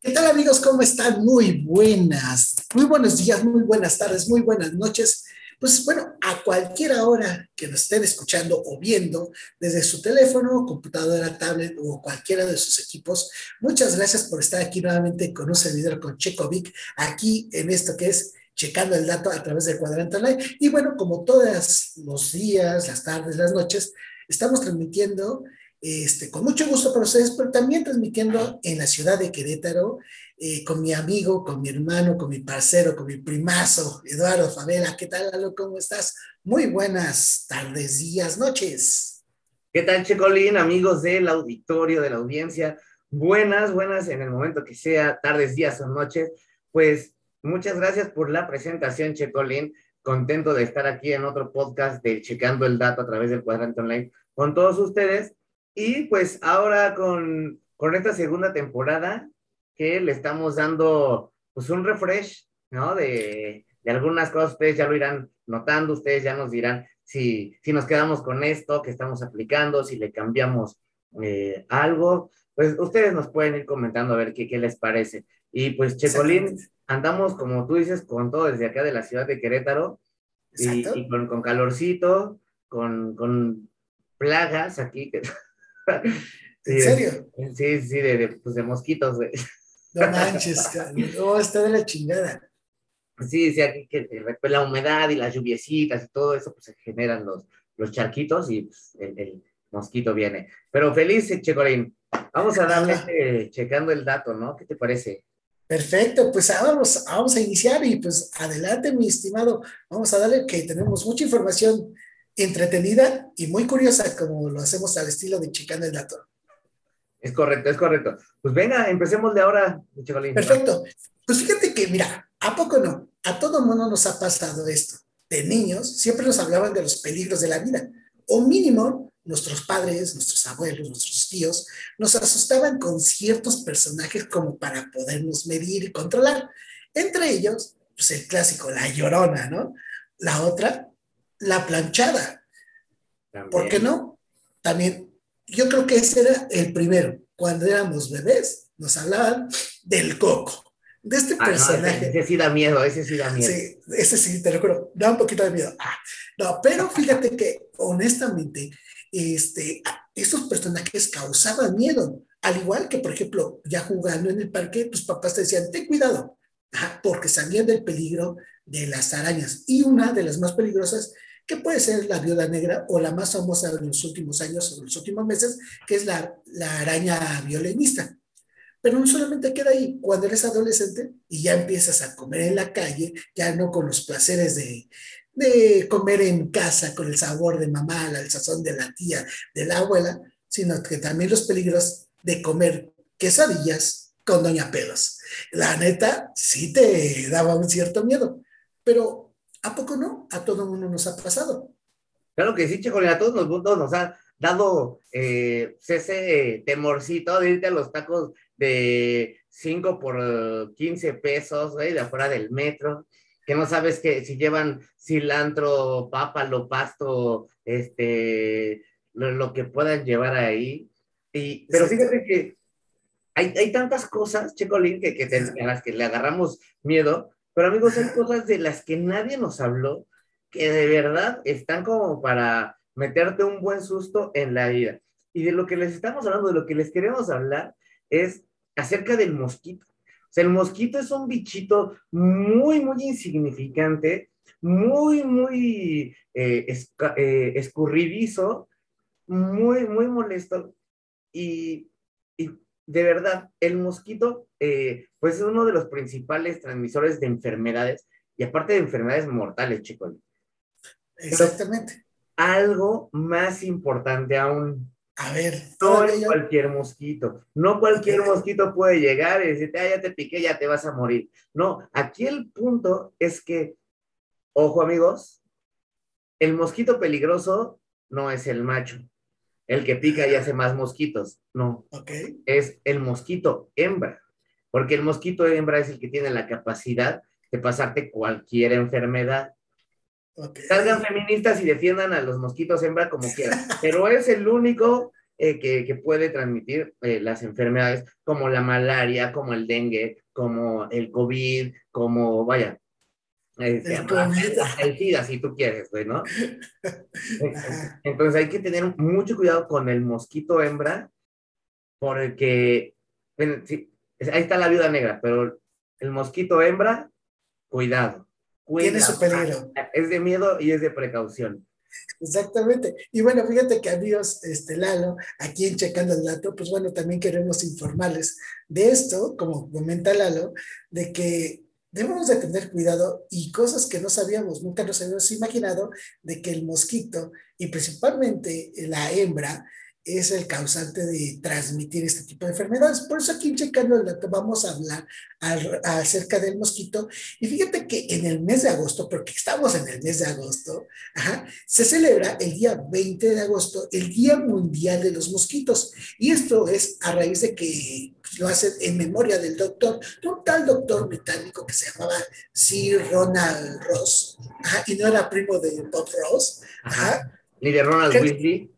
¿Qué tal amigos? ¿Cómo están? Muy buenas, muy buenos días, muy buenas tardes, muy buenas noches. Pues bueno, a cualquier hora que nos estén escuchando o viendo desde su teléfono, computadora, tablet o cualquiera de sus equipos, muchas gracias por estar aquí nuevamente con un servidor con Checovic, aquí en esto que es checando el dato a través del cuadrante online. Y bueno, como todos los días, las tardes, las noches, estamos transmitiendo este, con mucho gusto para ustedes, pero también transmitiendo en la ciudad de Querétaro, eh, con mi amigo, con mi hermano, con mi parcero, con mi primazo, Eduardo Favela. ¿Qué tal, Lalo? ¿Cómo estás? Muy buenas tardes, días, noches. ¿Qué tal, Checolín, amigos del auditorio, de la audiencia? Buenas, buenas en el momento que sea, tardes, días o noches. Pues muchas gracias por la presentación, Checolín. Contento de estar aquí en otro podcast de Checando el Dato a través del cuadrante online con todos ustedes. Y pues ahora con, con esta segunda temporada que le estamos dando pues un refresh, ¿no? De, de algunas cosas, ustedes ya lo irán notando, ustedes ya nos dirán si, si nos quedamos con esto que estamos aplicando, si le cambiamos eh, algo, pues ustedes nos pueden ir comentando a ver qué, qué les parece. Y pues Checolín, andamos como tú dices con todo desde acá de la ciudad de Querétaro y, y, con, con calorcito, con, con plagas aquí. ¿En serio? Sí, sí, de, de, pues de mosquitos, güey. No manches, no, está de la chingada. Sí, sí, aquí que la humedad y las lluviecitas y todo eso, pues se generan los, los charquitos y pues, el, el, mosquito viene. Pero feliz, Checolín. Vamos a darle este, checando el dato, ¿no? ¿Qué te parece? Perfecto, pues vamos, vamos a iniciar y pues adelante, mi estimado. Vamos a darle que tenemos mucha información entretenida y muy curiosa, como lo hacemos al estilo de Checando el Dato. Es correcto, es correcto. Pues venga, empecemos de ahora, Chicolín. Perfecto. Pues fíjate que, mira, ¿a poco no? A todo mundo nos ha pasado esto. De niños siempre nos hablaban de los peligros de la vida, o mínimo nuestros padres, nuestros abuelos, nuestros tíos, nos asustaban con ciertos personajes como para podernos medir y controlar. Entre ellos, pues el clásico, la llorona, ¿no? La otra, la planchada. También. ¿Por qué no? También, yo creo que ese era el primero. Cuando éramos bebés, nos hablaban del coco, de este ah, personaje. No, ese, ese, sí da miedo, ese sí da miedo. Sí, ese sí, te lo juro, da un poquito de miedo. Ah, no, pero fíjate que, honestamente, este, estos personajes causaban miedo. Al igual que, por ejemplo, ya jugando en el parque, tus papás te decían, ten cuidado, Ajá, porque sabían del peligro de las arañas. Y una de las más peligrosas que puede ser la viuda negra o la más famosa de los últimos años o los últimos meses, que es la, araña violinista. Pero no solamente queda ahí, cuando eres adolescente y ya empiezas a comer en la calle, ya no con los placeres de, de comer en casa, con el sabor de mamá, el sazón de la tía, de la abuela, sino que también los peligros de comer quesadillas con Doña Pelos. La neta, sí te daba un cierto miedo, pero ¿A poco no? A todo mundo nos ha pasado. Claro que sí, Checo, a todos los mundos nos ha dado eh, ese temorcito de irte a los tacos de 5 por 15 pesos, güey, de afuera del metro, que no sabes que si llevan cilantro, pápalo, pasto, este, lo, lo que puedan llevar ahí. Y, pero fíjate que hay, hay tantas cosas, Checolín, que, que te, a las que le agarramos miedo, pero amigos, hay cosas de las que nadie nos habló que de verdad están como para meterte un buen susto en la vida. Y de lo que les estamos hablando, de lo que les queremos hablar, es acerca del mosquito. O sea, el mosquito es un bichito muy, muy insignificante, muy, muy eh, eh, escurridizo, muy, muy molesto. Y de verdad, el mosquito, eh, pues es uno de los principales transmisores de enfermedades y aparte de enfermedades mortales, chicos. Exactamente. Pero algo más importante aún. A ver, no es cualquier mosquito. No cualquier mosquito puede llegar y decirte, ah, ya te piqué, ya te vas a morir. No, aquí el punto es que, ojo amigos, el mosquito peligroso no es el macho el que pica y hace más mosquitos. No. Okay. Es el mosquito hembra. Porque el mosquito hembra es el que tiene la capacidad de pasarte cualquier enfermedad. Okay. Salgan feministas y defiendan a los mosquitos hembra como quieran. pero es el único eh, que, puede transmitir eh, las enfermedades como la malaria, como el dengue, como el COVID, como, vaya, el, SIDA, si tú quieres, güey, ¿no? Entonces hay que tener mucho cuidado con el mosquito hembra, porque, ahí está la viuda negra, pero el mosquito hembra, cuidado. Tiene su peligro. Es de miedo y es de precaución. Exactamente. Y bueno, fíjate que amigos, este Lalo, aquí en Checando el Dato, pues bueno, también queremos informarles de esto, como comenta Lalo, de que debemos de tener cuidado y cosas que no sabíamos, nunca nos habíamos imaginado, de que el mosquito y principalmente la hembra es el causante de transmitir este tipo de enfermedades. Por eso aquí en Dato vamos a hablar acerca del mosquito. Y fíjate que en el mes de agosto, porque estamos en el mes de agosto, se celebra el día 20 de agosto el Día Mundial de los Mosquitos. Y esto es a raíz de que lo hacen en memoria del doctor, un tal doctor británico que se llamaba Sir Ronald Ross, y no era primo de Bob Ross, ni de Ronald Weasley.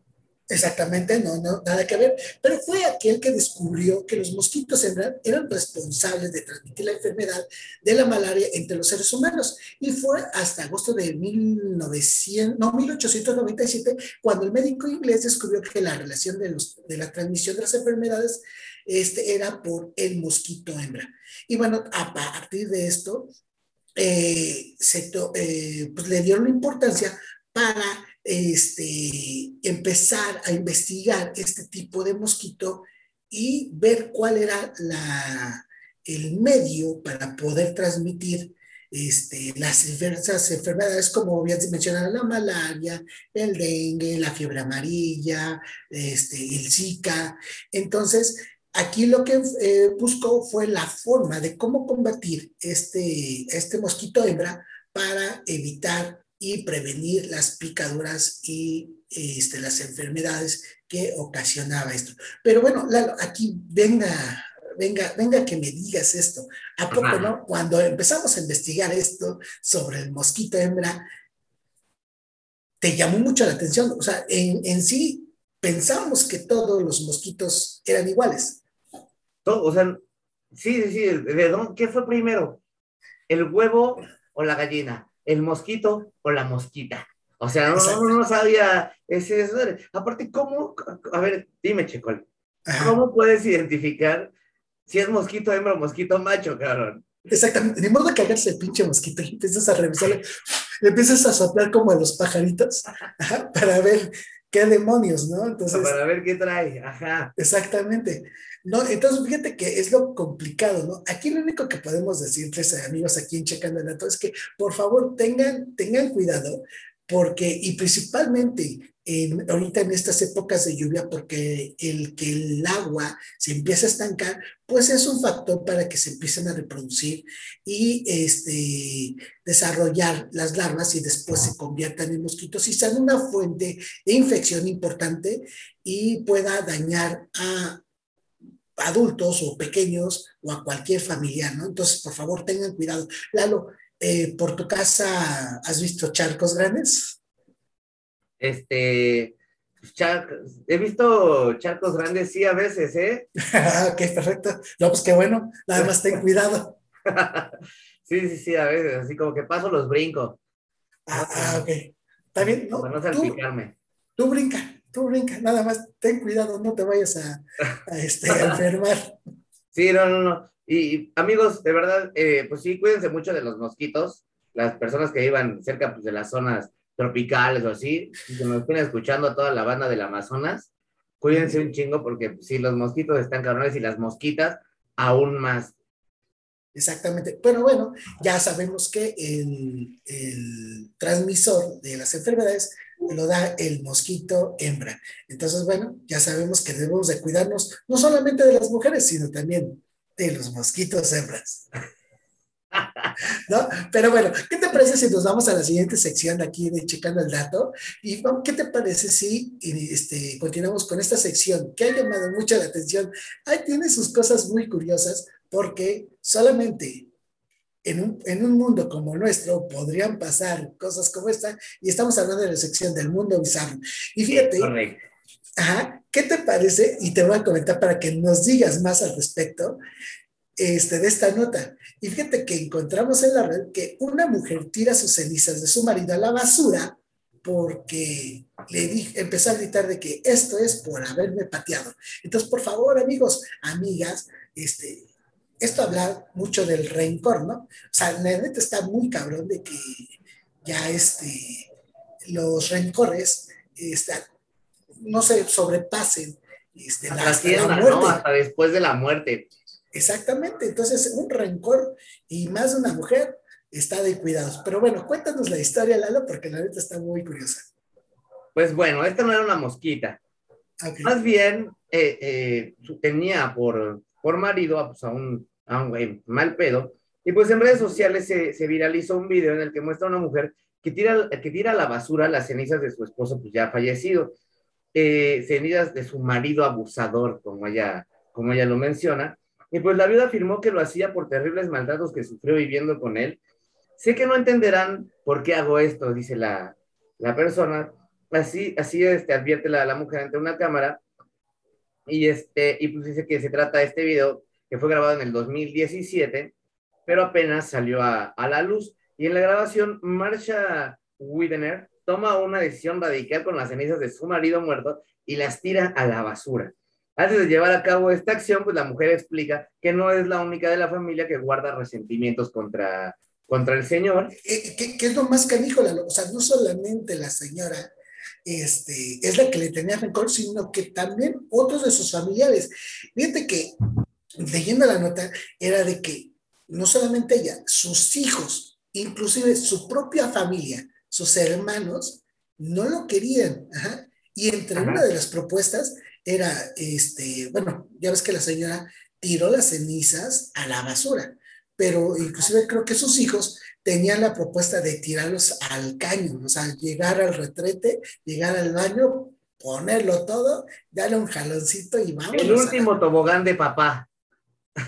Exactamente, no, no, nada que ver, pero fue aquel que descubrió que los mosquitos eran, eran responsables de transmitir la enfermedad de la malaria entre los seres humanos. Y fue hasta agosto de 1900, no, 1897 cuando el médico inglés descubrió que la relación de, la transmisión de las enfermedades este, era por el mosquito hembra. Y bueno, a partir de esto, eh, se eh, pues le dieron importancia para este, empezar a investigar este tipo de mosquito y ver cuál era la, el medio para poder transmitir este, las diversas enfermedades, como bien mencionado, la malaria, el dengue, la fiebre amarilla, este, el Zika. Entonces, aquí lo que eh, buscó fue la forma de cómo combatir este, este mosquito hembra para evitar y prevenir las picaduras y este, las enfermedades que ocasionaba esto. Pero bueno, Lalo, aquí venga, venga, venga que me digas esto. ¿A poco no? Cuando empezamos a investigar esto sobre el mosquito hembra, te llamó mucho la atención. O sea, en, en sí pensamos que todos los mosquitos eran iguales. Todo, o sea, sí, sí, ¿qué fue primero? ¿El huevo o la gallina? El mosquito o la mosquita. O sea, no, no, sabía ese, Aparte, ¿cómo? A ver, dime, Checol. ¿Cómo puedes identificar si es mosquito hembra o mosquito macho, cabrón? Exactamente, ni modo de cagarse el pinche mosquito y empiezas a revisarle, le empiezas a soplar como a los pajaritos para ver qué demonios, ¿no? Entonces, para ver qué trae, ajá. Exactamente. No, entonces fíjate que es lo complicado, ¿no? Aquí lo único que podemos decirles, amigos, aquí en Checando el es que por favor tengan, tengan cuidado, porque, y principalmente en, ahorita en estas épocas de lluvia, porque el que el agua se empieza a estancar, pues es un factor para que se empiecen a reproducir y este, desarrollar las larvas y después se conviertan en mosquitos y sean una fuente de infección importante y pueda dañar a adultos o pequeños o a cualquier familiar, ¿no? Entonces, por favor, tengan cuidado. Lalo, eh, ¿por tu casa has visto charcos grandes? Este, he visto charcos grandes, sí, a veces, ¿eh? ok, perfecto. No, pues qué bueno, nada más ten cuidado. sí, sí, sí, a veces, así como que paso los brinco. Ah, ah ok. Está bien, ¿no? Para no salpicarme. Tú, tú brinca tú brinca, nada más ten cuidado, no te vayas a, este, enfermar. Sí, no, no, no. Y amigos, de verdad, eh, pues sí, cuídense mucho de los mosquitos. Las personas que vivan cerca pues, de las zonas tropicales o así, que nos estén escuchando a toda la banda del Amazonas, cuídense un chingo porque si los mosquitos están cabrones y las mosquitas, aún más. Exactamente. Bueno, bueno, ya sabemos que el, el transmisor de las enfermedades lo da el mosquito hembra. Entonces, bueno, ya sabemos que debemos de cuidarnos no solamente de las mujeres, sino también de los mosquitos hembras. ¿No? Pero bueno, ¿qué te parece si nos vamos a la siguiente sección aquí de Checando el Dato? Y ¿qué te parece si este, continuamos con esta sección que ha llamado mucho la atención? Ahí tiene sus cosas muy curiosas porque solamente en un, en un, mundo como nuestro podrían pasar cosas como esta, y estamos hablando de la sección del mundo bizarro. Y fíjate, Ajá, ¿qué te parece? Y te voy a comentar para que nos digas más al respecto este, de esta nota. Y fíjate que encontramos en la red que una mujer tira sus cenizas de su marido a la basura porque le dije, empezó a gritar de que esto es por haberme pateado. Entonces, por favor, amigos, amigas, este, esto habla mucho del rencor, ¿no? O sea, la neta está muy cabrón de que ya este, los rencores este, no se sobrepasen este, hasta, la, ¿no? hasta después de la muerte. Exactamente, entonces un rencor y más de una mujer está de cuidados. Pero bueno, cuéntanos la historia, Lalo, porque la neta está muy curiosa. Pues bueno, esta no era una mosquita. Más bien eh, eh, tenía por, por marido pues, a, un, a un güey mal pedo. Y pues en redes sociales se, se, viralizó un video en el que muestra a una mujer que tira, que tira a la basura las cenizas de su esposo, pues ya fallecido. Eh, cenizas de su marido abusador, como ella, como ella lo menciona. Y pues la viuda afirmó que lo hacía por terribles maltratos que sufrió viviendo con él. Sé que no entenderán por qué hago esto, dice la, la persona. Así, así este, advierte la, la mujer ante una cámara. Y, este, y pues dice que se trata este video que fue grabado en el 2017, pero apenas salió a, a la luz. Y en la grabación, Marsha Widener toma una decisión radical con las cenizas de su marido muerto y las tira a la basura. Antes de llevar a cabo esta acción, pues la mujer explica que no es la única de la familia que guarda resentimientos contra, contra el señor. Eh, ¿Qué, es lo más canijo? O sea, no solamente la señora este, es la que le tenía rencor, sino que también otros de sus familiares. Fíjate que, leyendo la nota, era de que no solamente ella, sus hijos, inclusive su propia familia, sus hermanos, no lo querían. Y entre una de las propuestas era, este, bueno, ya ves que la señora tiró las cenizas a la basura, pero inclusive creo que sus hijos tenían la propuesta de tirarlos al caño, o sea, llegar al retrete, llegar al baño, ponerlo todo, darle un jaloncito y vamos. El último tobogán de papá.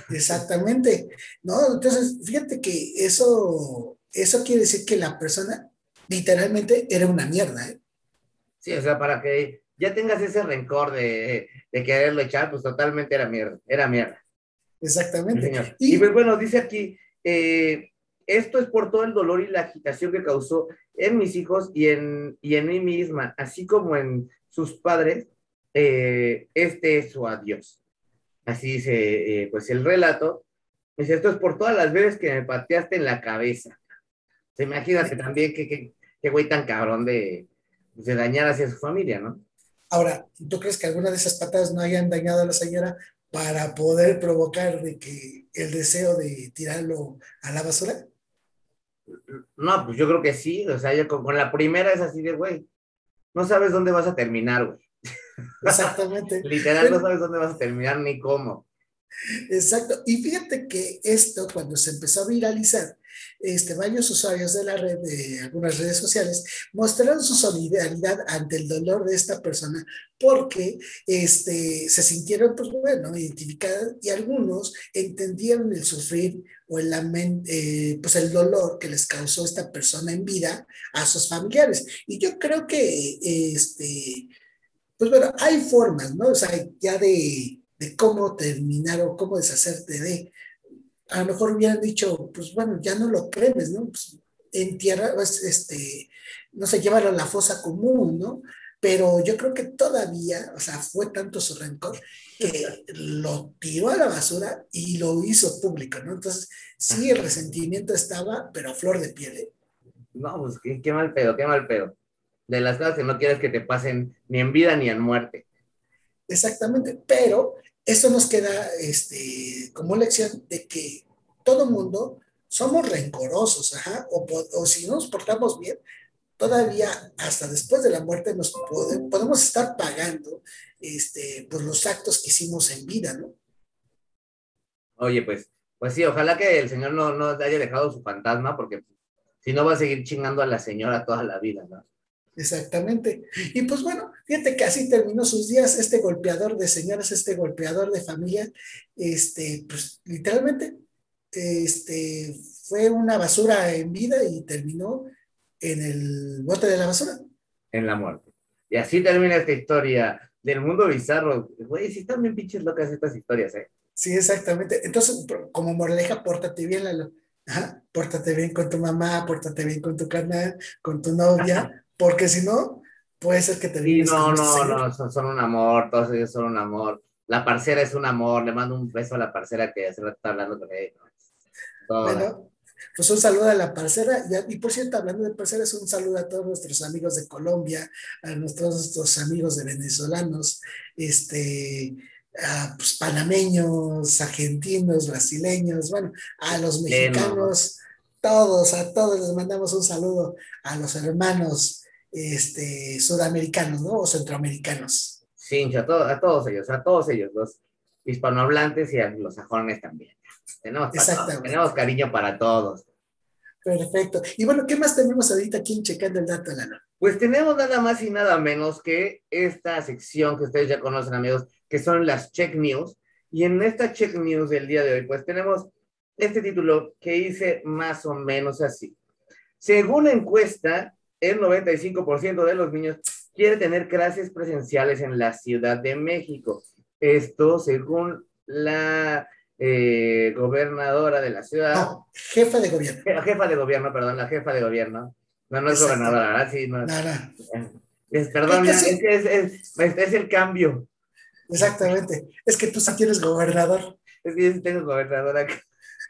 Exactamente, ¿no? Entonces, fíjate que eso, eso quiere decir que la persona literalmente era una mierda, ¿eh? Sí, o sea, para que ya tengas ese rencor de, de quererlo echar, pues totalmente era mierda, era mierda. Exactamente. y, pues bueno, dice aquí, eh, esto es por todo el dolor y la agitación que causó en mis hijos y en, y en mí misma, así como en sus padres, eh, este es su adiós. Así dice, eh, pues el relato. Dice, esto es por todas las veces que me pateaste en la cabeza. Se imagínate también qué que, güey tan cabrón de, de dañar hacia su familia, ¿no? Ahora, ¿tú crees que alguna de esas patadas no hayan dañado a la señora para poder provocar de que el deseo de tirarlo a la basura? No, pues yo creo que sí, o sea, con, la primera es así de, güey, no sabes dónde vas a terminar, güey. Exactamente. Literal, no sabes dónde vas a terminar ni cómo. Exacto. Y fíjate que esto, cuando se empezó a viralizar, este, varios usuarios de la red, de algunas redes sociales, mostraron su solidaridad ante el dolor de esta persona porque este, se sintieron, pues bueno, identificadas y algunos entendieron el sufrir o el, eh, pues el dolor que les causó esta persona en vida a sus familiares. Y yo creo que, este, pues bueno, hay formas, ¿no? O sea, ya de, de cómo terminar o cómo deshacerte de a lo mejor hubieran dicho, pues bueno, ya no lo cremes, ¿no? Pues, en tierra, pues, este, no sé, llévalo a la fosa común, ¿no? Pero yo creo que todavía, o sea, fue tanto su rencor que lo tiró a la basura y lo hizo público, ¿no? Entonces, sí, el resentimiento estaba, pero a flor de piel. ¿eh? No, pues qué, qué mal pedo, qué mal pedo. De las cosas que no quieres que te pasen ni en vida ni en muerte. Exactamente, pero esto nos queda este, como lección de que todo mundo somos rencorosos, ajá, o, si no nos portamos bien, todavía hasta después de la muerte nos podemos estar pagando este, por los actos que hicimos en vida, ¿no? Oye, pues, pues sí, ojalá que el Señor no, no haya dejado su fantasma, porque si no va a seguir chingando a la señora toda la vida, ¿no? Exactamente. Y pues bueno, fíjate que así terminó sus días este golpeador de señoras, este golpeador de familia, este, pues literalmente, este, fue una basura en vida y terminó en el bote de la basura. En la muerte. Y así termina esta historia del mundo bizarro. Güey, sí están bien pinches locas estas historias, ¿eh? Sí, exactamente. Entonces, como moraleja, pórtate bien, Lalo. Ajá, pórtate bien con tu mamá, pórtate bien con tu carnal, con tu novia, porque si no, puede ser que te Sí, no, no, no, son, son, un amor, todos ellos son un amor. La parcera es un amor, le mando un beso a la parcera que hace rato está hablando con ella. Bueno, pues un saludo a la parcera. Y, por cierto, hablando de parceras, un saludo a todos nuestros amigos de Colombia, a nuestros, nuestros amigos de venezolanos, este, a, pues, panameños, argentinos, brasileños, bueno, a los mexicanos, todos, a todos les mandamos un saludo a los hermanos este, sudamericanos, ¿no? O centroamericanos. Sí, a, todos, a todos ellos, a todos ellos, los hispanohablantes y a los sajones también. Tenemos, tenemos cariño para todos. Perfecto. Y bueno, ¿qué más tenemos ahorita aquí en Checando el Dato, Lano? Pues tenemos nada más y nada menos que esta sección que ustedes ya conocen, amigos, que son las Check News. Y en esta Check News del día de hoy, pues tenemos este título que dice más o menos así. Según encuesta, el 95% de los niños quiere tener clases presenciales en la Ciudad de México. Esto según la eh, gobernadora de la ciudad. No, jefa de gobierno. Jefa de gobierno, perdón, la jefa de gobierno. No, no es gobernadora, ¿verdad? Sí, no. Es, perdón, es, es, es, el cambio. Exactamente. Es que tú sí tienes gobernador. Es que yo tengo gobernador acá.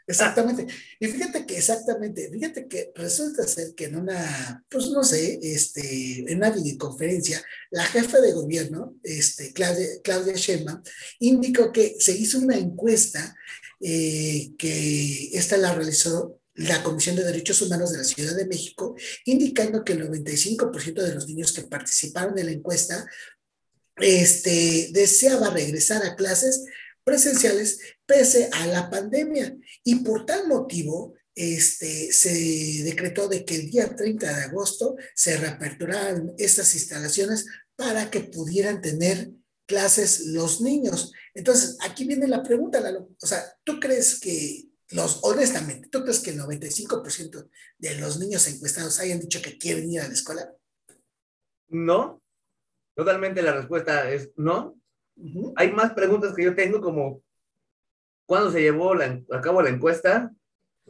Exactamente. Y fíjate que exactamente, fíjate que resulta ser que en una, pues no sé, este, en una videoconferencia, la jefa de gobierno, este, Claudia, Claudia Sheinbaum, indicó que se hizo una encuesta eh, que esta la realizó la Comisión de Derechos Humanos de la Ciudad de México, indicando que el 95% de los niños que participaron en la encuesta este, deseaba regresar a clases presenciales pese a la pandemia. Y por tal motivo, este, se decretó de que el día 30 de agosto se reaperturaran estas instalaciones para que pudieran tener clases los niños. Entonces, aquí viene la pregunta, o sea, ¿tú crees que los, honestamente, ¿tú crees que el 95% de los niños encuestados hayan dicho que quieren ir a la escuela? No, totalmente la respuesta es no. Hay más preguntas que yo tengo como, ¿cuándo se llevó a cabo la encuesta?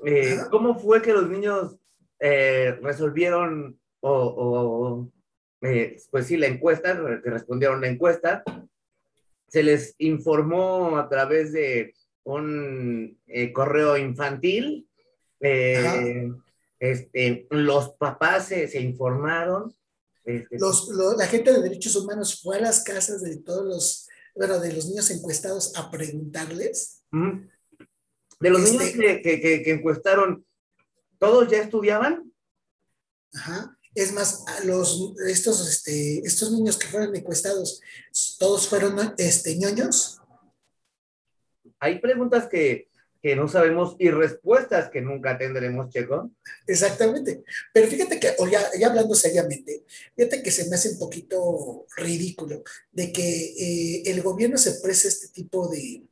Eh, ¿Cómo fue que los niños eh, resolvieron o, eh, pues sí, la encuesta, que respondieron la encuesta? Se les informó a través de un correo infantil. Este, los papás se, se informaron. Este, los, la gente de derechos humanos fue a las casas de todos los bueno, de los niños encuestados a preguntarles. De los niños este que, que, que, encuestaron, ¿todos ya estudiaban? Ajá. Es más, los, estos, este, estos niños que fueron encuestados, ¿todos fueron este, ñoños? Hay preguntas que, que no sabemos y respuestas que nunca tendremos, Checo. Exactamente. Pero fíjate que, ya, hablando seriamente, fíjate que se me hace un poquito ridículo de que eh, el gobierno se preste este tipo de,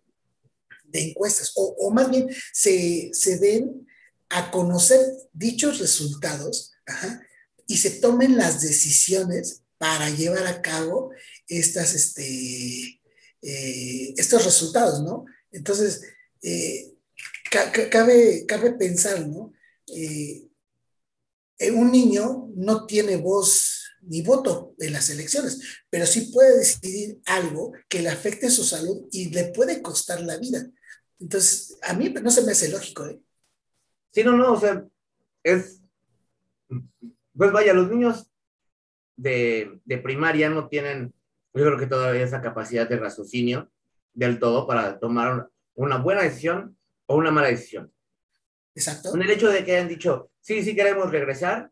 de encuestas, o, o, más bien se, se den a conocer dichos resultados y se tomen las decisiones para llevar a cabo estas, este, eh, estos resultados, ¿no? Entonces, eh, cabe, cabe pensar, ¿no? Eh, un niño no tiene voz ni voto en las elecciones, pero sí puede decidir algo que le afecte su salud y le puede costar la vida. Entonces, a mí no se me hace lógico, ¿eh? Sí, no, no, o sea, es, pues vaya, los niños de, de primaria no tienen, yo creo que todavía esa capacidad de raciocinio del todo para tomar una buena decisión o una mala decisión. Exacto. Con el hecho de que hayan dicho, sí, sí queremos regresar,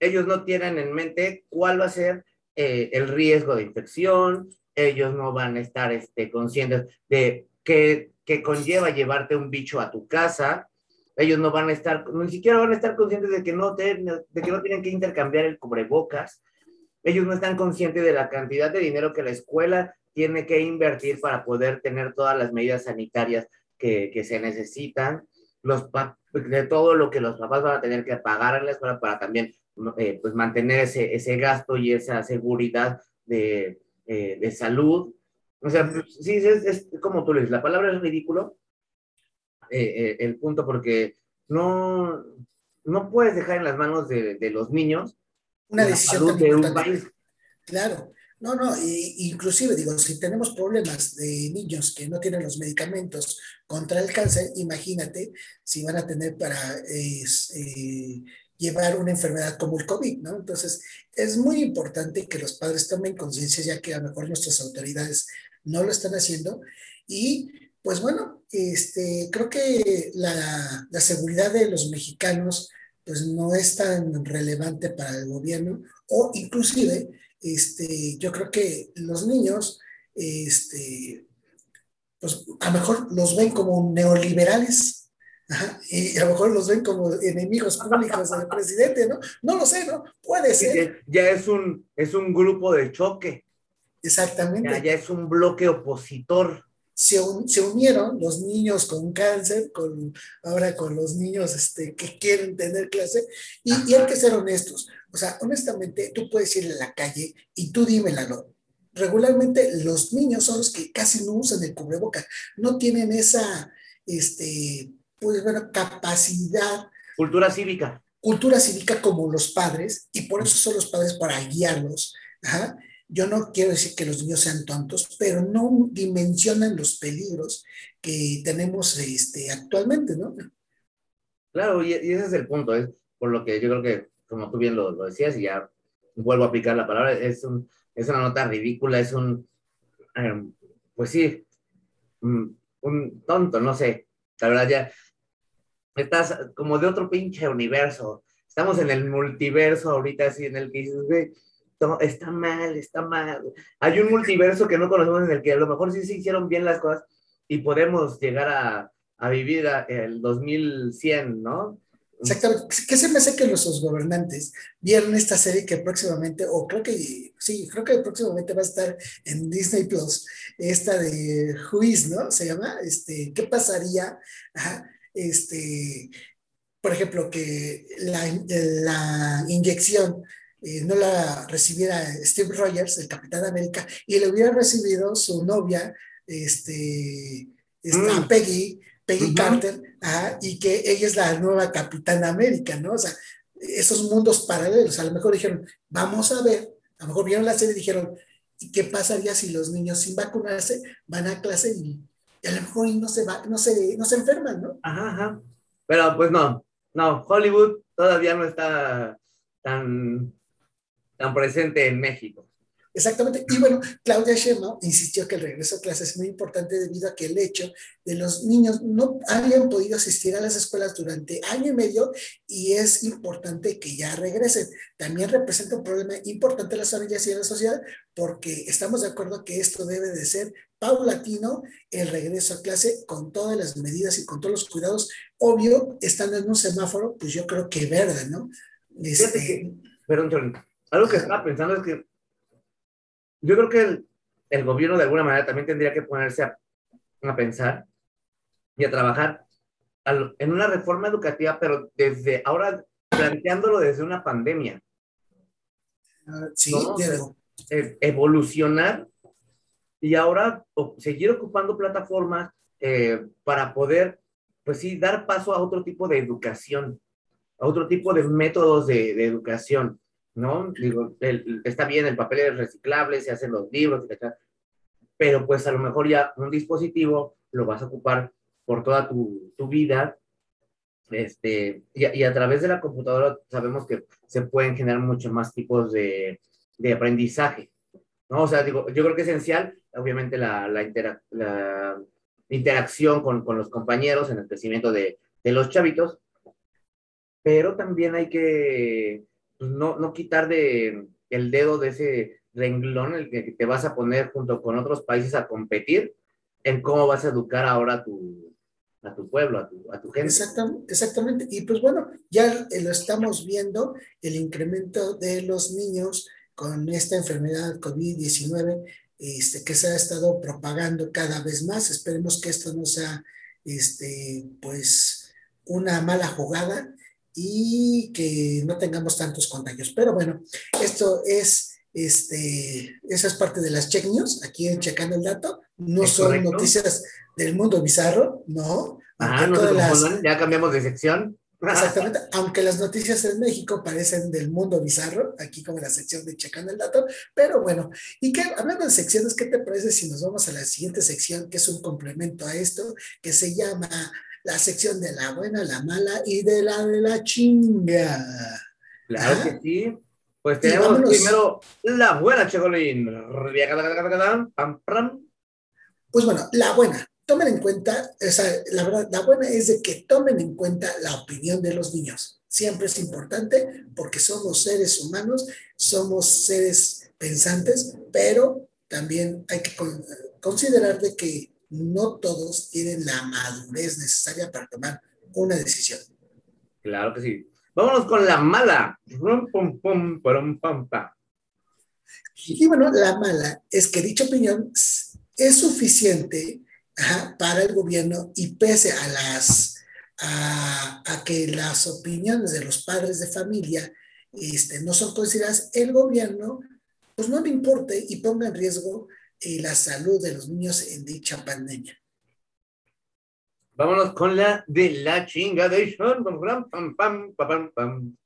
ellos no tienen en mente cuál va a ser eh, el riesgo de infección, ellos no van a estar este, conscientes de qué, conlleva llevarte un bicho a tu casa, ellos no van a estar, ni siquiera van a estar conscientes de que no, de que no tienen que intercambiar el cubrebocas, ellos no están conscientes de la cantidad de dinero que la escuela tiene que invertir para poder tener todas las medidas sanitarias que, se necesitan, los de todo lo que los papás van a tener que pagar en la escuela para también eh, pues mantener ese, ese gasto y esa seguridad de, eh, de salud. O sea, pues, sí, es, es, como tú le dices, la palabra es ridículo, eh, el punto, porque no, no puedes dejar en las manos de, de los niños una decisión de un país. Claro, no, no, inclusive digo, si tenemos problemas de niños que no tienen los medicamentos contra el cáncer, imagínate si van a tener para eh, llevar una enfermedad como el COVID, ¿no? Entonces, es muy importante que los padres tomen conciencia, ya que a lo mejor nuestras autoridades no lo están haciendo. Y pues bueno, este, creo que la, la seguridad de los mexicanos pues no es tan relevante para el gobierno o inclusive este, yo creo que los niños este, pues a lo mejor los ven como neoliberales y a lo mejor los ven como enemigos públicos del presidente, ¿no? No lo sé, ¿no? Puede ser. Ya es un, es un grupo de choque. Exactamente. Ya, es un bloque opositor. Se, se, unieron los niños con cáncer, con, ahora con los niños este, que quieren tener clase, y, y, hay que ser honestos. O sea, honestamente, tú puedes ir a la calle y tú dímelo. Regularmente los niños son los que casi no usan el cubreboca, no tienen esa, este, pues bueno, capacidad. Cultura cívica. Cultura cívica como los padres, y por eso son los padres para guiarlos. Yo no quiero decir que los niños sean tontos, pero no dimensionan los peligros que tenemos este, actualmente, ¿no? Claro, y, ese es el punto, es por lo que yo creo que, como tú bien lo, decías, y ya vuelvo a aplicar la palabra, es, un, es una nota ridícula, es un, em, pues sí, un, un tonto, no sé, la verdad ya, estás como de otro pinche universo. Estamos en el multiverso ahorita, así en el que dices, güey, está mal, está mal. Hay un multiverso que no conocemos en el que a lo mejor sí se hicieron bien las cosas y podemos llegar a, a vivir el 2100, ¿no? Exactamente. ¿Qué se me hace que los gobernantes vieron esta serie que próximamente, o creo que sí, creo que próximamente va a estar en Disney Plus, esta de Juiz, ¿no? Se llama, este, ¿qué pasaría? Ajá, este, por ejemplo, que la, la inyección eh, no la recibiera Steve Rogers, el Capitán América, y le hubiera recibido su novia, este, esta mm. Peggy, Peggy Carter, y que ella es la nueva Capitana América, ¿no? O sea, esos mundos paralelos, a lo mejor dijeron, vamos a ver, a lo mejor vieron la serie y dijeron, ¿y qué pasaría si los niños sin vacunarse van a clase y y a lo mejor no se, va, no se, no se enferman, ¿no? Ajá, ajá. Pero pues no, no, Hollywood todavía no está tan, tan presente en México. Exactamente. Y bueno, Claudia Sheinbaum insistió que el regreso a clases es muy importante debido a que el hecho de los niños no hayan podido asistir a las escuelas durante año y medio y es importante que ya regresen. También representa un problema importante en las familias y en la sociedad porque estamos de acuerdo que esto debe de ser paulatino el regreso a clase con todas las medidas y con todos los cuidados. Obvio, estando en un semáforo, pues yo creo que verde, ¿no? Este... perdón, algo que estaba pensando es que yo creo que el, gobierno de alguna manera también tendría que ponerse a, pensar y a trabajar en una reforma educativa, pero desde ahora planteándolo desde una pandemia. Ah, sí, evolucionar y ahora seguir ocupando plataformas eh, para poder, pues sí, dar paso a otro tipo de educación, a otro tipo de métodos de, de educación. ¿No? Digo, está bien, el papel es reciclable, se hacen los libros, etc. Pero pues a lo mejor ya un dispositivo lo vas a ocupar por toda tu, tu vida. Este, y, a través de la computadora sabemos que se pueden generar muchos más tipos de, de aprendizaje. ¿no? O sea, digo, yo creo que es esencial, obviamente, la, la, la interacción con, con, los compañeros en el crecimiento de, de los chavitos, pero también hay que pues, no, no quitar de el dedo de ese renglón el que te vas a poner junto con otros países a competir en cómo vas a educar ahora a tu, a tu pueblo, a tu, a tu gente. Exactamente, exactamente. Y pues bueno, ya lo estamos viendo, el incremento de los niños con esta enfermedad COVID-19 este, que se ha estado propagando cada vez más. Esperemos que esto no sea este, pues una mala jugada y que no tengamos tantos contagios. Pero bueno, esto es este, esa es parte de las check news, aquí en Checando el Dato, no son noticias del mundo bizarro, no. Ajá, no ya cambiamos de sección. Exactamente, aunque las noticias en México parecen del mundo bizarro, aquí como la sección de Checando el Dato, pero bueno, y que hablando de secciones, ¿qué te parece si nos vamos a la siguiente sección, que es un complemento a esto, que se llama la sección de la buena, la mala y de la de la chinga? Claro ¿Ah? que sí. Pues tenemos primero la buena, Chegolín. Pues bueno, la buena tomen en cuenta, la verdad, la buena es de que tomen en cuenta la opinión de los niños. Siempre es importante porque somos seres humanos, somos seres pensantes, pero también hay que considerar de que no todos tienen la madurez necesaria para tomar una decisión. Claro que sí. Vámonos con la mala. Y bueno, la mala es que dicha opinión es suficiente para el gobierno y pese a las a, que las opiniones de los padres de familia este, no son consideradas, el gobierno pues no le importe y ponga en riesgo eh, la salud de los niños en dicha pandemia. Vámonos con la de la chinga de pam, pam, pam, pam.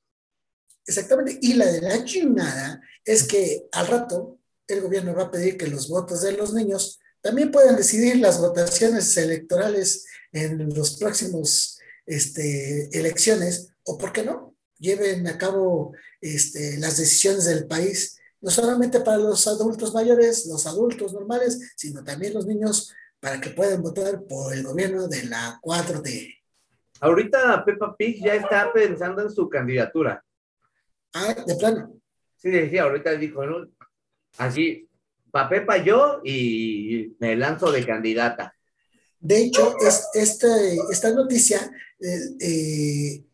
Exactamente, y la de la chingada es que al rato el gobierno va a pedir que los votos de los niños también pueden decidir las votaciones electorales en los próximos este, elecciones, o por qué no, lleven a cabo este, las decisiones del país, no solamente para los adultos mayores, los adultos normales, sino también los niños para que puedan votar por el gobierno de la 4T. Ahorita Peppa Pig ya está pensando en su candidatura. Ah, de plano. Sí, decía, ahorita dijo, ¿no? Así, pa Pepa yo y me lanzo de candidata. De hecho, es, este, esta noticia eh, eh,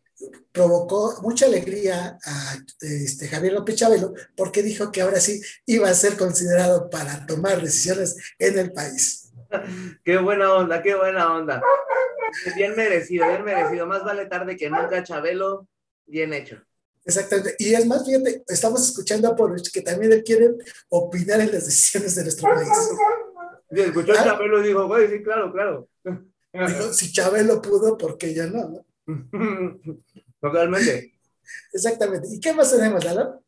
provocó mucha alegría a este, Javier López Chabelo porque dijo que ahora sí iba a ser considerado para tomar decisiones en el país. qué buena onda, qué buena onda. Bien merecido, bien merecido. Más vale tarde que nunca, Chabelo. Bien hecho. Exactamente. Y es más, fíjate, estamos escuchando a Poruch, que también él quiere opinar en las decisiones de nuestro país. Y escuchó a ah. Chabelo y dijo, güey, sí, claro, claro. Dijo, si Chabelo pudo, ¿por qué yo no? Totalmente. Exactamente. ¿Y qué más tenemos, Lalo?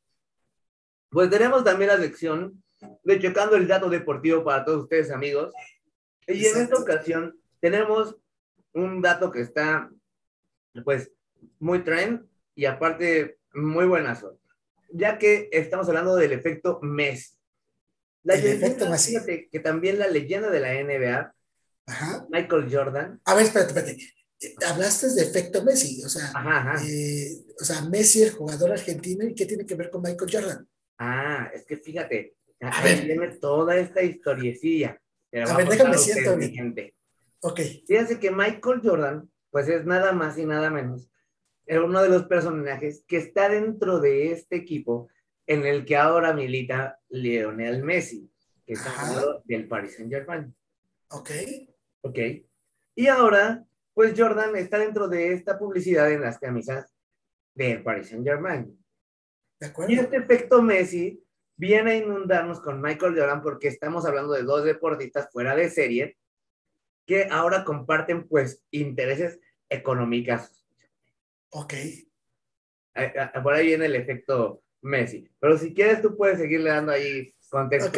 Pues tenemos también la lección de checando el dato deportivo para todos ustedes, amigos. Y en esta ocasión tenemos un dato que está, pues, muy trend y aparte muy buenazo, ya que estamos hablando del efecto Messi. La el efecto Messi. que también la leyenda de la NBA, Michael Jordan. A ver, espérate, espérate. Hablaste de efecto Messi, o sea, eh, o sea, Messi, el jugador argentino, ¿y qué tiene que ver con Michael Jordan? Ah, es que fíjate, a ver. viene toda esta historiecilla. A ver, déjame siento gente. Ok. Fíjense que Michael Jordan, pues es nada más y nada menos uno de los personajes que está dentro de este equipo en el que ahora milita Lionel Messi, que está del Paris Saint Germain. Ok. Ok. Y ahora, pues Jordan está dentro de esta publicidad en las camisas del Paris Saint Germain. De acuerdo. Y este efecto Messi viene a inundarnos con Michael Jordan porque estamos hablando de dos deportistas fuera de serie que ahora comparten pues intereses económicos Ok. Por ahí viene el efecto Messi. Pero si quieres, tú puedes seguirle dando ahí contexto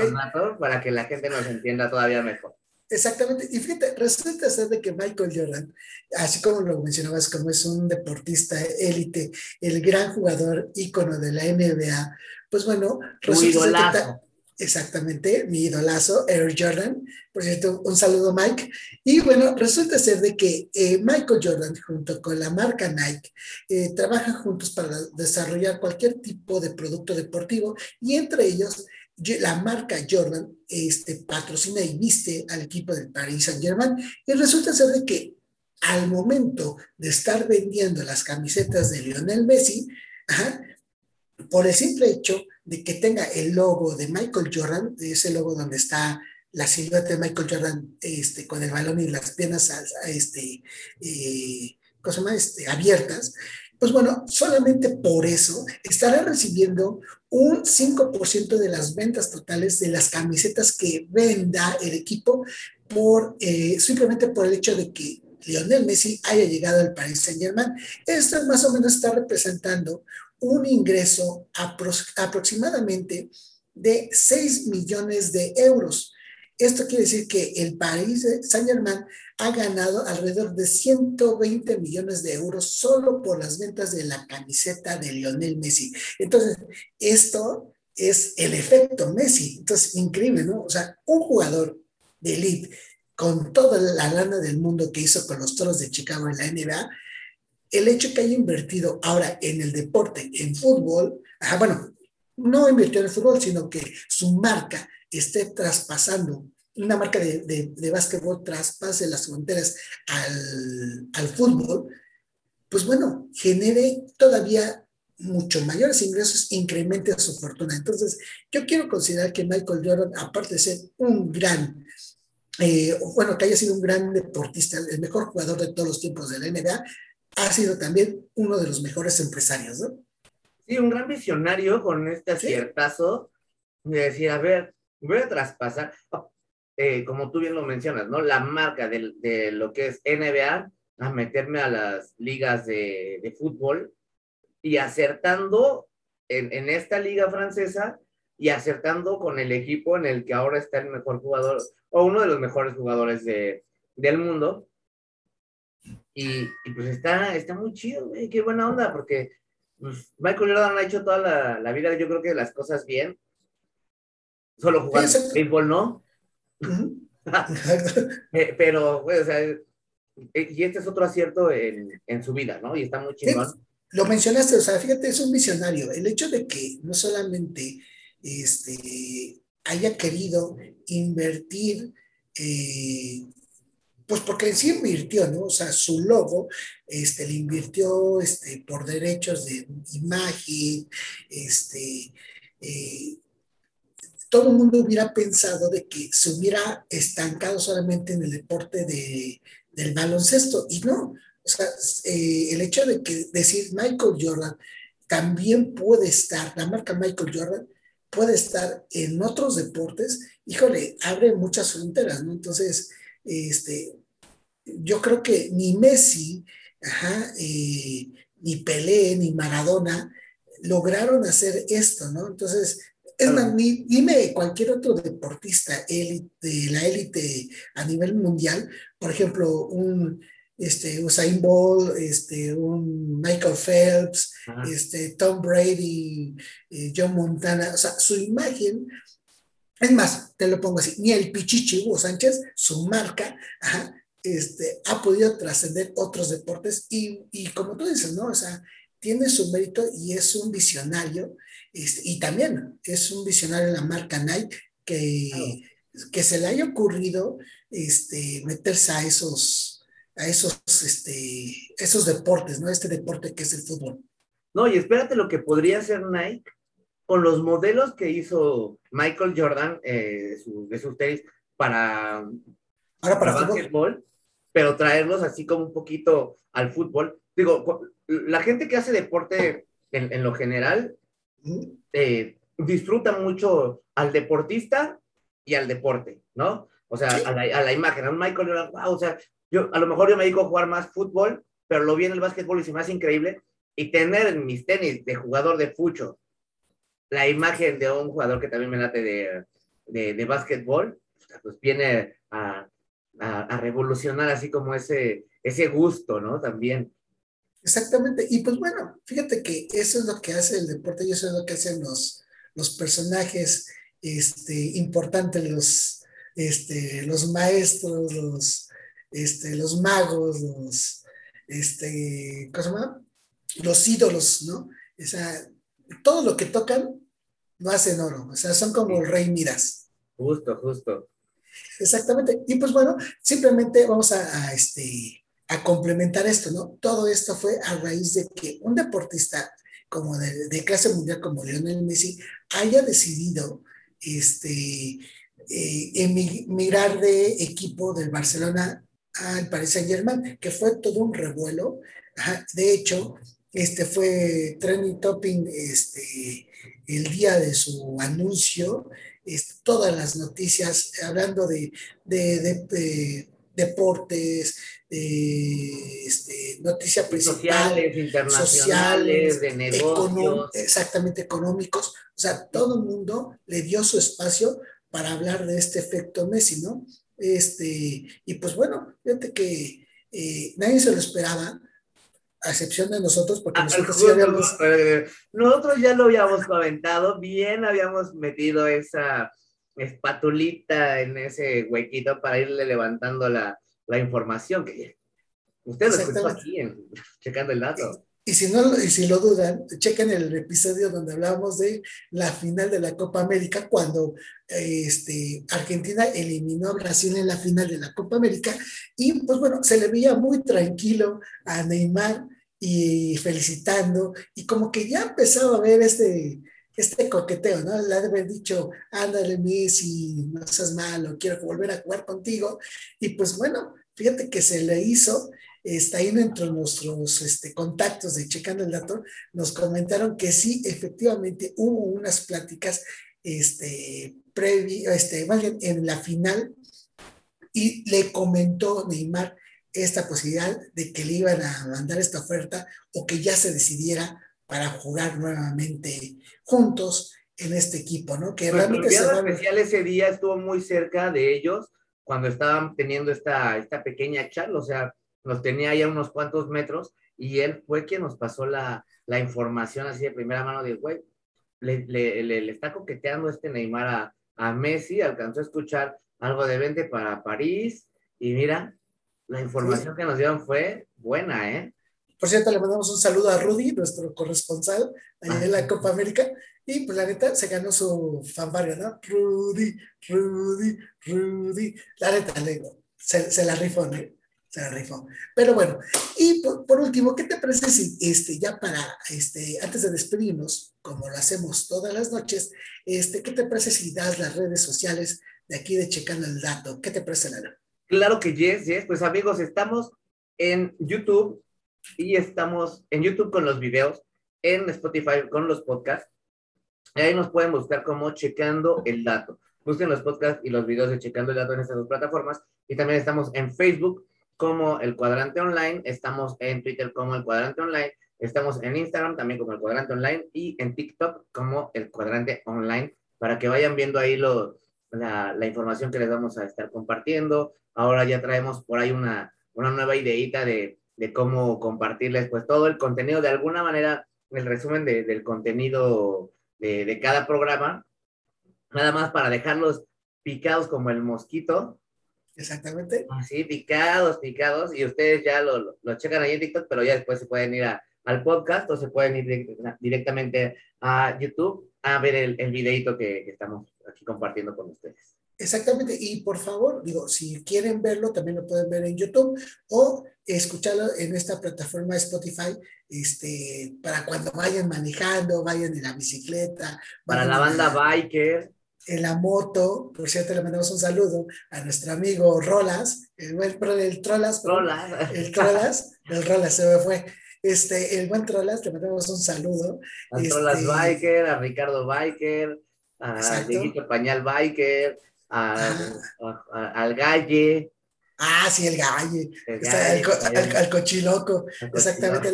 para que la gente nos entienda todavía mejor. Exactamente. Y fíjate, resulta ser de que Michael Jordan, así como lo mencionabas, como es un deportista élite, el gran jugador ícono de la NBA, pues bueno, resulta ser que Exactamente, mi idolazo, Air Jordan. Por cierto, un saludo, Mike. Y bueno, resulta ser de que eh, Michael Jordan, junto con la marca Nike, eh, trabajan juntos para desarrollar cualquier tipo de producto deportivo y entre ellos la marca Jordan este, patrocina y viste al equipo del Paris Saint Germain y resulta ser de que al momento de estar vendiendo las camisetas de Lionel Messi, por el simple hecho de que tenga el logo de Michael Jordan, ese logo donde está la silueta de Michael Jordan este, con el balón y las piernas este, eh, este, abiertas, pues bueno, solamente por eso estará recibiendo un 5% de las ventas totales de las camisetas que venda el equipo por eh, simplemente por el hecho de que Lionel Messi haya llegado al Paris Saint Germain. Esto más o menos está representando un ingreso aproximadamente de 6 millones de euros. Esto quiere decir que el Paris Saint Germain ha ganado alrededor de 120 millones de euros solo por las ventas de la camiseta de Lionel Messi. Entonces, esto es el efecto Messi. Entonces, increíble, ¿no? O sea, un jugador de elite con toda la lana del mundo que hizo con los Toros de Chicago en la NBA, el hecho que haya invertido ahora en el deporte, en fútbol, bueno, no invirtió en el fútbol, sino que su marca esté traspasando una marca de, de, de básquetbol traspase las fronteras al, al fútbol, pues bueno, genere todavía mucho mayores ingresos, incremente su fortuna. Entonces, yo quiero considerar que Michael Jordan, aparte de ser un gran, eh, bueno, que haya sido un gran deportista, el mejor jugador de todos los tiempos de la NBA, ha sido también uno de los mejores empresarios, ¿no? Sí, un gran visionario con este aciertazo de decir, a ver, voy a traspasar. Eh, como tú bien lo mencionas, ¿no? La marca de, de, lo que es NBA a meterme a las ligas de, de fútbol y acertando en, en, esta liga francesa y acertando con el equipo en el que ahora está el mejor jugador o uno de los mejores jugadores de, del mundo. Y, y, pues está, está muy chido, güey, qué buena onda, porque pues, Michael Jordan ha hecho toda la, la, vida, yo creo que las cosas bien. Solo jugar béisbol, ¿no? Eh, pero, o sea, eh, y este es otro acierto en, en su vida, ¿no? Y está muy chingón. Lo mencionaste, o sea, fíjate, es un visionario. El hecho de que no solamente este, haya querido invertir, eh, pues porque sí invirtió, ¿no? O sea, su logo, este, le invirtió este, por derechos de imagen, este, eh, todo el mundo hubiera pensado de que se hubiera estancado solamente en el deporte de, del baloncesto y no. O sea, eh, el hecho de que decir Michael Jordan también puede estar, la marca Michael Jordan puede estar en otros deportes, híjole, abre muchas fronteras, ¿no? Entonces, este, yo creo que ni Messi, ajá, eh, ni Pelé, ni Maradona lograron hacer esto, ¿no? Entonces, es más, dime cualquier otro deportista élite, de la élite a nivel mundial, por ejemplo, un este, Usain Bolt, este, un Michael Phelps, este, Tom Brady, eh, John Montana, o sea, su imagen, es más, te lo pongo así, ni el Pichichi Hugo Sánchez, su marca, ajá, este, ha podido trascender otros deportes y, y como tú dices, ¿no? O sea, tiene su mérito y es un visionario y también es un visionario de la marca Nike que, que se le haya ocurrido este, meterse a esos, a esos, este, esos deportes, ¿no? Este deporte que es el fútbol. No, y espérate lo que podría hacer Nike con los modelos que hizo Michael Jordan eh, de, su, de, sus tenis para, Ahora para, para básquetbol, pero traerlos así como un poquito al fútbol. Digo, la gente que hace deporte en, en lo general eh, disfruta mucho al deportista y al deporte, ¿no? O sea, a, la, a, la, imagen, a un Michael Jordan, wow, o sea, yo a lo mejor yo me dedico a jugar más fútbol, pero lo vi en el básquetbol y se me hace increíble. Y tener en mis tenis de jugador de fucho la imagen de un jugador que también me late de, de, de básquetbol, pues viene a, a, a, revolucionar así como ese, ese gusto, ¿no? También. Exactamente. Y pues bueno, fíjate que eso es lo que hace el deporte y eso es lo que hacen los, los personajes este, importantes, los, este, los maestros, los, este, los magos, los, este, ¿cómo se llama? Los ídolos, ¿no? O sea, todo lo que tocan lo hacen oro, o sea, son como el rey Midas. Justo, justo. Exactamente. Y pues bueno, simplemente vamos a, a este, a complementar esto, ¿no? Todo esto fue a raíz de que un deportista como de, clase mundial como Lionel Messi haya decidido este, eh, emigrar de equipo del Barcelona al Paris Saint Germain, que fue todo un revuelo. De hecho, este fue trending topping este, el día de su anuncio, este, todas las noticias hablando de, de, deportes, de este, noticia principal, sociales, internacionales, de negocios. exactamente económicos. O sea, todo el mundo le dio su espacio para hablar de este efecto Messi, ¿no? Este, y pues bueno, fíjate que eh, nadie se lo esperaba, a excepción de nosotros, porque ah, nosotros ya habíamos... Nosotros ya lo habíamos comentado, bien habíamos metido esa espatulita en ese huequito para irle levantando la, la información que usted lo escuchó aquí, checando el dato. Y si, no, y si lo dudan, chequen el episodio donde hablábamos de la final de la Copa América, cuando este, Argentina eliminó a Brasil en la final de la Copa América. Y pues bueno, se le veía muy tranquilo a Neymar y felicitando, y como que ya empezaba a ver este, este coqueteo, ¿no? Le de haber dicho, ándale, Messi, no seas malo, quiero volver a jugar contigo. Y pues bueno, fíjate que se le hizo está ahí entre nuestros este, contactos de Checando el Dato, nos comentaron que sí, efectivamente hubo unas pláticas este, este, más bien en la final y le comentó Neymar esta posibilidad de que le iban a mandar esta oferta o que ya se decidiera para jugar nuevamente juntos en este equipo, ¿no? Que pues realmente se especial ese día estuvo muy cerca de ellos cuando estaban teniendo esta, esta pequeña charla, o sea, nos tenía ya unos cuantos metros y él fue quien nos pasó la, la información así de primera mano de, güey, le, le, le, está coqueteando este Neymar a, a, Messi, alcanzó a escuchar algo de vente para París y mira, la información que nos dieron fue buena, ¿eh? Por cierto, le mandamos un saludo a Rudy, nuestro corresponsal allá en la ah. Copa América, y pues la neta se ganó su fanfarria, ¿no? Rudy, Rudy, Rudy. La neta, se, se la rifó, ¿no? Pero bueno, y por, último, ¿qué te parece si este, ya para, este, antes de despedirnos, como lo hacemos todas las noches, este, ¿qué te parece si das las redes sociales de aquí de Checando el Dato? ¿Qué te parece, Lana? Claro que yes, yes. Pues amigos, estamos en YouTube y estamos en YouTube con los videos, en Spotify con los podcasts. ahí nos pueden buscar como Checando el Dato. Busquen los podcasts y los videos de Checando el Dato en estas dos plataformas. Y también estamos en Facebook como el cuadrante online, estamos en Twitter como el cuadrante online, estamos en Instagram también como el cuadrante online y en TikTok como el cuadrante online para que vayan viendo ahí lo, la, la, información que les vamos a estar compartiendo. Ahora ya traemos por ahí una, una nueva ideita de, de cómo compartirles pues todo el contenido, de alguna manera el resumen de, del contenido de, de cada programa, nada más para dejarlos picados como el mosquito Exactamente. Sí, picados, picados, y ustedes ya lo, lo, checan ahí en TikTok, pero ya después se pueden ir al podcast o se pueden ir directamente a YouTube a ver el, el videito que, que, estamos aquí compartiendo con ustedes. Exactamente, y por favor, digo, si quieren verlo, también lo pueden ver en YouTube o escucharlo en esta plataforma Spotify, este, para cuando vayan manejando, vayan en la bicicleta. Para la banda biker en la moto, por cierto, le mandamos un saludo a nuestro amigo Rolas, el buen el Trolas, Rolas. el Trolas, el Rolas se me fue. Este, el buen Trolas, le mandamos un saludo. A Trolas este, Biker, a Ricardo Biker, a Dieguito Pañal Biker, a, al Galle. Ah, sí, el Galle. al, Cochiloco, exactamente.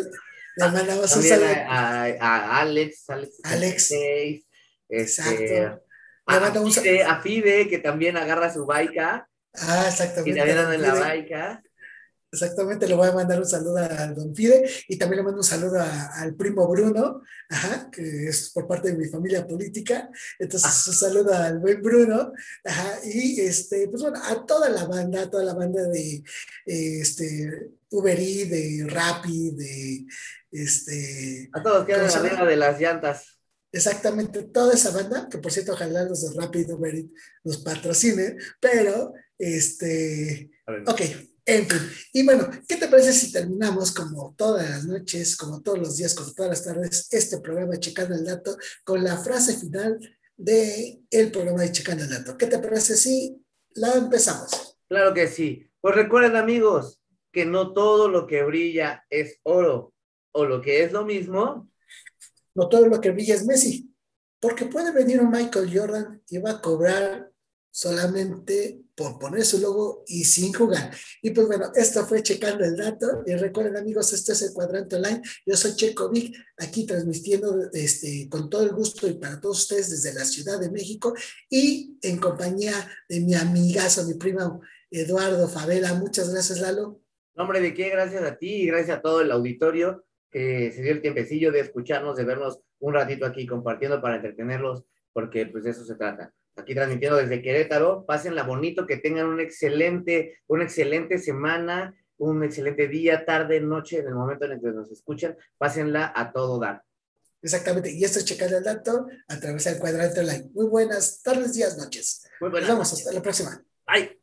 Le mandamos un saludo. A, Alex, Alex. Alex. Este, Exacto. A, Fide, que también agarra su baica. Ah, exactamente. Y también anda en la baica. Exactamente, le voy a mandar un saludo a don Fide y también le mando un saludo al primo Bruno, ajá, que es por parte de mi familia política. Entonces, ah. un saludo al buen Bruno, ajá, y este, pues bueno, a toda la banda, a toda la banda de este, Uber e, de Rappi, de este. A todos que andan la de las llantas exactamente toda esa banda, que por cierto, ojalá los de Rápido Merit nos patrocine, pero, este, ok, en fin. Y bueno, ¿qué te parece si terminamos como todas las noches, como todos los días, como todas las tardes, este programa Checando el Dato con la frase final de el programa de Checando el Dato? ¿Qué te parece si la empezamos? Claro que sí. Pues recuerden amigos que no todo lo que brilla es oro o lo que es lo mismo. No todo lo que brilla es Messi, porque puede venir un Michael Jordan y va a cobrar solamente por poner su logo y sin jugar. Y pues bueno, esto fue Checando el Dato. Y recuerden amigos, este es el Cuadrante Online. Yo soy Checo Vic, aquí transmitiendo este, con todo el gusto y para todos ustedes desde la Ciudad de México y en compañía de mi amigazo, mi primo Eduardo Favela. Muchas gracias, Lalo. Nombre de qué, gracias a ti y gracias a todo el auditorio que se dio el tiempecillo de escucharnos, de vernos un ratito aquí compartiendo para entretenerlos, porque pues de eso se trata aquí transmitiendo desde Querétaro. Pásenla bonito, que tengan un excelente, una excelente semana, un excelente día, tarde, noche, en el momento en el que nos escuchan. Pásenla a todo dar. Exactamente. Y esto es Checando el Dato a través del cuadrante online. Muy buenas tardes, días, noches. Muy buenas. Nos vemos. Hasta la próxima. Bye.